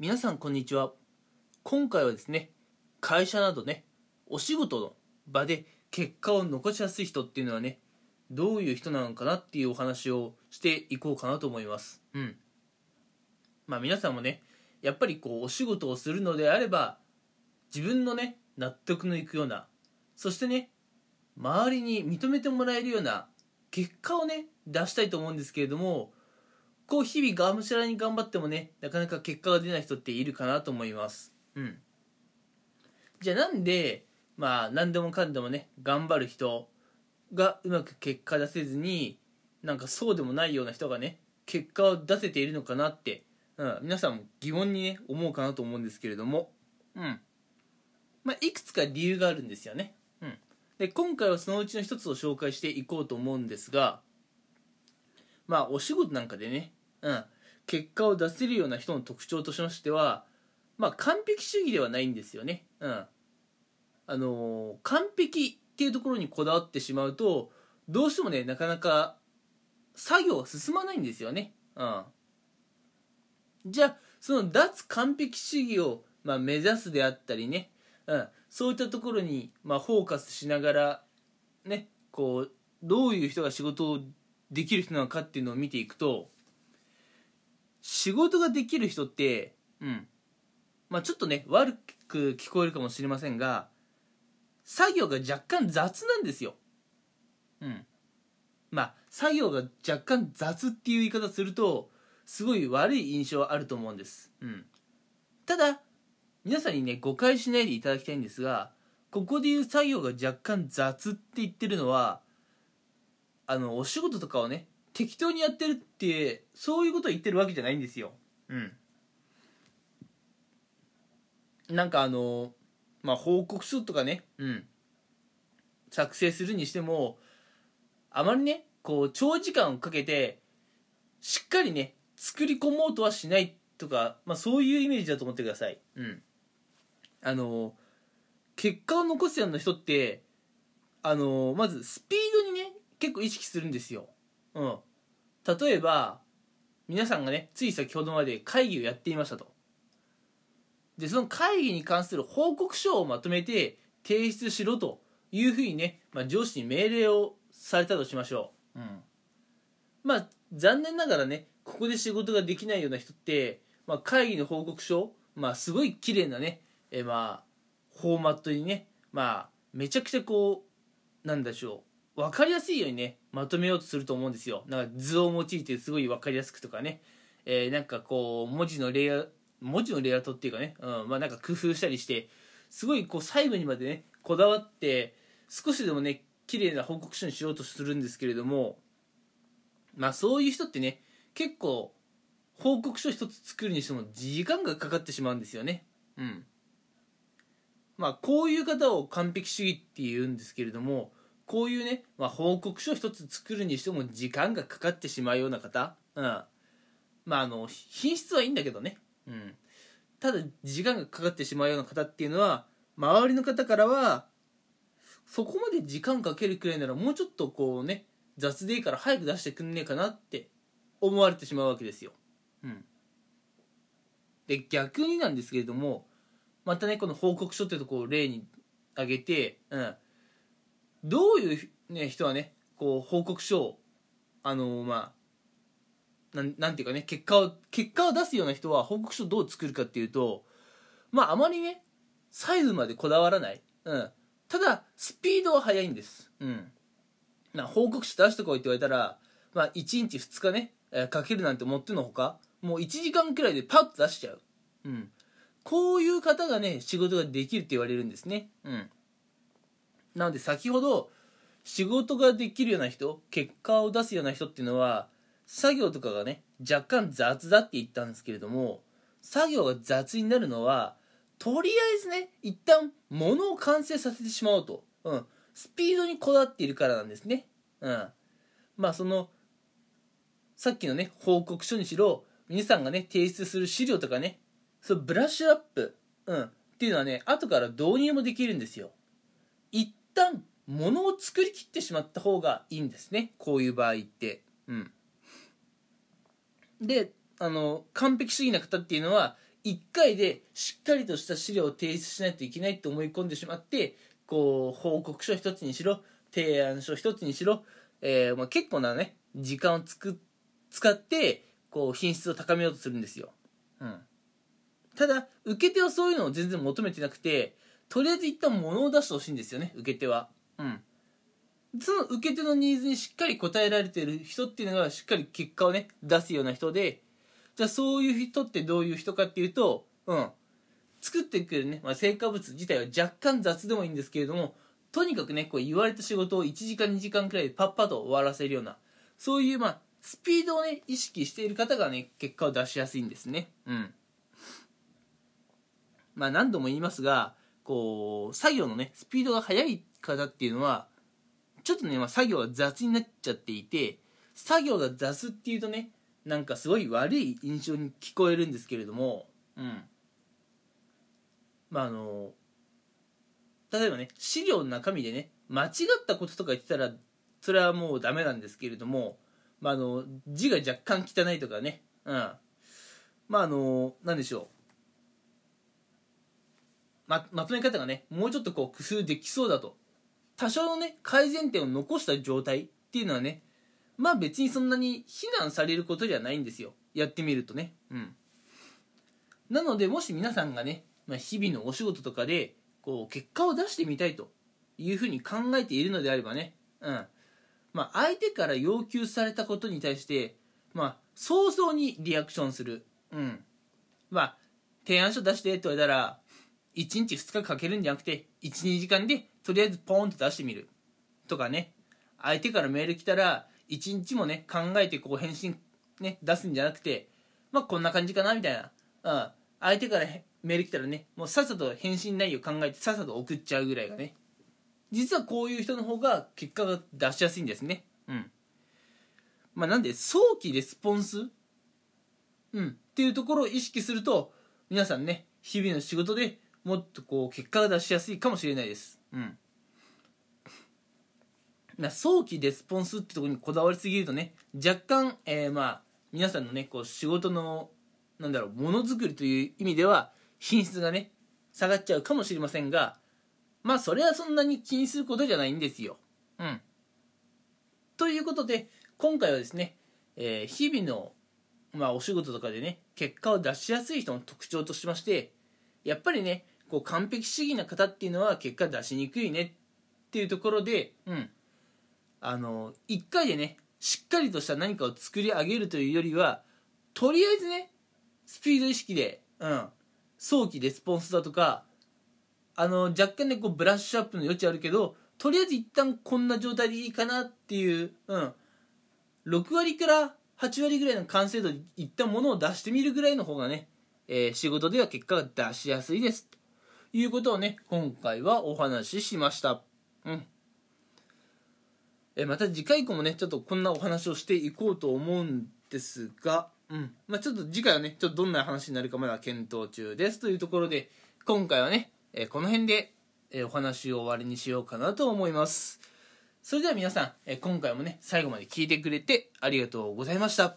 皆さんこんにちは。今回はですね会社などねお仕事の場で結果を残しやすい人っていうのはねどういう人なのかなっていうお話をしていこうかなと思います。うん。まあ皆さんもねやっぱりこうお仕事をするのであれば自分のね納得のいくようなそしてね周りに認めてもらえるような結果をね出したいと思うんですけれどもこう日々がむしゃらに頑張ってもねなかなか結果が出ない人っているかなと思います。うん。じゃあなんでまあ何でもかんでもね頑張る人がうまく結果出せずになんかそうでもないような人がね結果を出せているのかなってうん、皆さんも疑問にね思うかなと思うんですけれども、うん。まあ、いくつか理由があるんですよね、うん、で今回はそのうちの一つを紹介していこうと思うんですがまあお仕事なんかでね、うん、結果を出せるような人の特徴としましてはまあ完璧主義ではないんですよね、うん、あのー、完璧っていうところにこだわってしまうとどうしてもねなかなか作業が進まないんですよね。うん。じゃあその脱完璧主義を、まあ、目指すであったりね、うん、そういったところに、まあ、フォーカスしながらねこうどういう人が仕事をできる人なのかっていうのを見ていくと仕事ができる人ってうん。まあちょっとね悪く聞こえるかもしれませんが作業が若干雑なんですよ。うん。まあ作業が若干雑っていう言い方するとすごい悪い印象はあると思うんです、うん、ただ皆さんにね誤解しないでいただきたいんですがここで言う作業が若干雑って言ってるのはあのお仕事とかをね適当にやってるってそういうことを言ってるわけじゃないんですようんなんかあのまあ報告書とかねうん作成するにしてもあまりねこう長時間をかけてしっかりね作り込もうとはしないとか、まあ、そういうイメージだと思ってください。うん。あの、結果を残すような人って、あの、まずスピードにね、結構意識するんですよ。うん。例えば、皆さんがね、つい先ほどまで会議をやっていましたと。で、その会議に関する報告書をまとめて提出しろというふうにね、まあ、上司に命令をされたとしましょう。うん。まあ、残念ながらね、ここで仕事ができないような人って、まあ、会議の報告書、まあ、すごい綺麗なね、えまあ、フォーマットにね、まあ、めちゃくちゃこう、なんでしょう、分かりやすいようにね、まとめようとすると思うんですよ。なんか図を用いてすごい分かりやすくとかね、えー、なんかこう、文字のレイア文字のレイアウトっていうかね、うん、まあなんか工夫したりして、すごいこう細部にまでね、こだわって、少しでもね、綺麗な報告書にしようとするんですけれども、まあそういう人ってね、結構報告書一つ作るにしても時間がかかってしまうんですよね。うん。まあこういう方を完璧主義っていうんですけれどもこういうね、まあ、報告書一つ作るにしても時間がかかってしまうような方。うん。まああの品質はいいんだけどね。うん。ただ時間がかかってしまうような方っていうのは周りの方からはそこまで時間かけるくらいならもうちょっとこうね雑でいいから早く出してくんねえかなって思われてしまうわけですよ。うん、で逆になんですけれどもまたねこの報告書っていうとこを例に挙げて、うん、どういう、ね、人はねこう報告書をあのー、まあなんなんていうかね結果を結果を出すような人は報告書をどう作るかっていうとまああまりねサイズまでこだわらない、うん、ただスピードは速いんです、うん、な報告書出してこいって言われたら、まあ、1日2日ねえー、かけるなんて思ってのほかもう1時間くらいでパッと出しちゃう、うん、こういう方がね仕事ができるって言われるんですね、うん、なので先ほど仕事ができるような人結果を出すような人っていうのは作業とかがね若干雑だって言ったんですけれども作業が雑になるのはとりあえずね一旦物を完成させてしまおうと、うん、スピードにこだわっているからなんですね、うん、まあそのさっきのね、報告書にしろ、皆さんがね、提出する資料とかね、そのブラッシュアップ、うん、っていうのはね、後から導入もできるんですよ。一旦、物を作りきってしまった方がいいんですね。こういう場合って。うん。で、あの、完璧主義な方っていうのは、1回でしっかりとした資料を提出しないといけないと思い込んでしまってこう報告書一つにしろ提案書一つにしろ、えーまあ、結構なね時間をつく使ってこう品質を高めようとするんですよ、うん、ただ受け手はそういうのを全然求めてなくてとりあえず一旦物を出してほしいんですよね受け手は。うん。その受け手のニーズにしっかり応えられてる人っていうのがしっかり結果をね出すような人でじゃあそういう人ってどういう人かっていうとうん。作ってくれるね、まあ、成果物自体は若干雑でもいいんですけれどもとにかくねこう言われた仕事を1時間2時間くらいでパッパと終わらせるようなそういうまあスピードをね意識している方がね結果を出しやすいんですね。うん。まあ何度も言いますがこう作業のねスピードが速い方っていうのはちょっとね、まあ、作業が雑になっちゃっていて作業が雑っていうとねなんかすごい悪い印象に聞こえるんですけれどもうん。まああの例えばね資料の中身でね間違ったこととか言ってたらそれはもうダメなんですけれども、まあ、あの字が若干汚いとかねうん。まああの何でしょう。ままとめ方がねもうちょっとこう工夫できそうだと。多少のね改善点を残した状態っていうのはねまあ別にそんなに非難されることじゃないんですよ。やってみるとね。うん。なのでもし皆さんがね、まあ、日々のお仕事とかでこう結果を出してみたいというふうに考えているのであればね。うん。まあ相手から要求されたことに対してまあ早々にリアクションする。うん。まあ提案書出してって言われたら1日2日かけるんじゃなくて12時間でとりあえずポーンと出してみる。とかね。相手からメール来たら1日もね考えてこう返信ね出すんじゃなくてまあこんな感じかなみたいな、うん、相手からメール来たらねもうさっさと返信内容考えてさっさと送っちゃうぐらいがね。実はこういう人の方が結果が出しやすいんですね。うん。まあなんで早期レスポンス？うん。っていうところを意識すると皆さんね日々の仕事でもっとこう結果が出しやすいかもしれないです。うん。な早期レスポンスってところにこだわりすぎるとね若干、えー、まあ皆さんのねこう仕事のなんだろうものづくりという意味では品質がね下がっちゃうかもしれませんがまあそれはそんなに気にすることじゃないんですよ。うん。ということで今回はですね、えー、日々の、まあ、お仕事とかでね結果を出しやすい人の特徴としましてやっぱりねこう完璧主義な方っていうのは結果出しにくいねっていうところで、うん、あの1回でねしっかりとした何かを作り上げるというよりはとりあえずねスピード意識で、うん、早期レスポンスだとかあの若干ねこうブラッシュアップの余地あるけどとりあえず一旦こんな状態でいいかなっていう、うん、6割から8割ぐらいの完成度でいったものを出してみるぐらいの方がね、えー、仕事では結果が出しやすいです。ということをね今回はお話ししました。うん。えまた次回以降もねちょっとこんなお話をしていこうと思うんですが。うん。まあ、ちょっと次回はねちょっとどんな話になるかまだ検討中です。というところで今回はね、えこの辺で、えお話を終わりにしようかなと思います。それでは皆さん、え今回もね最後まで聞いてくれてありがとうございました。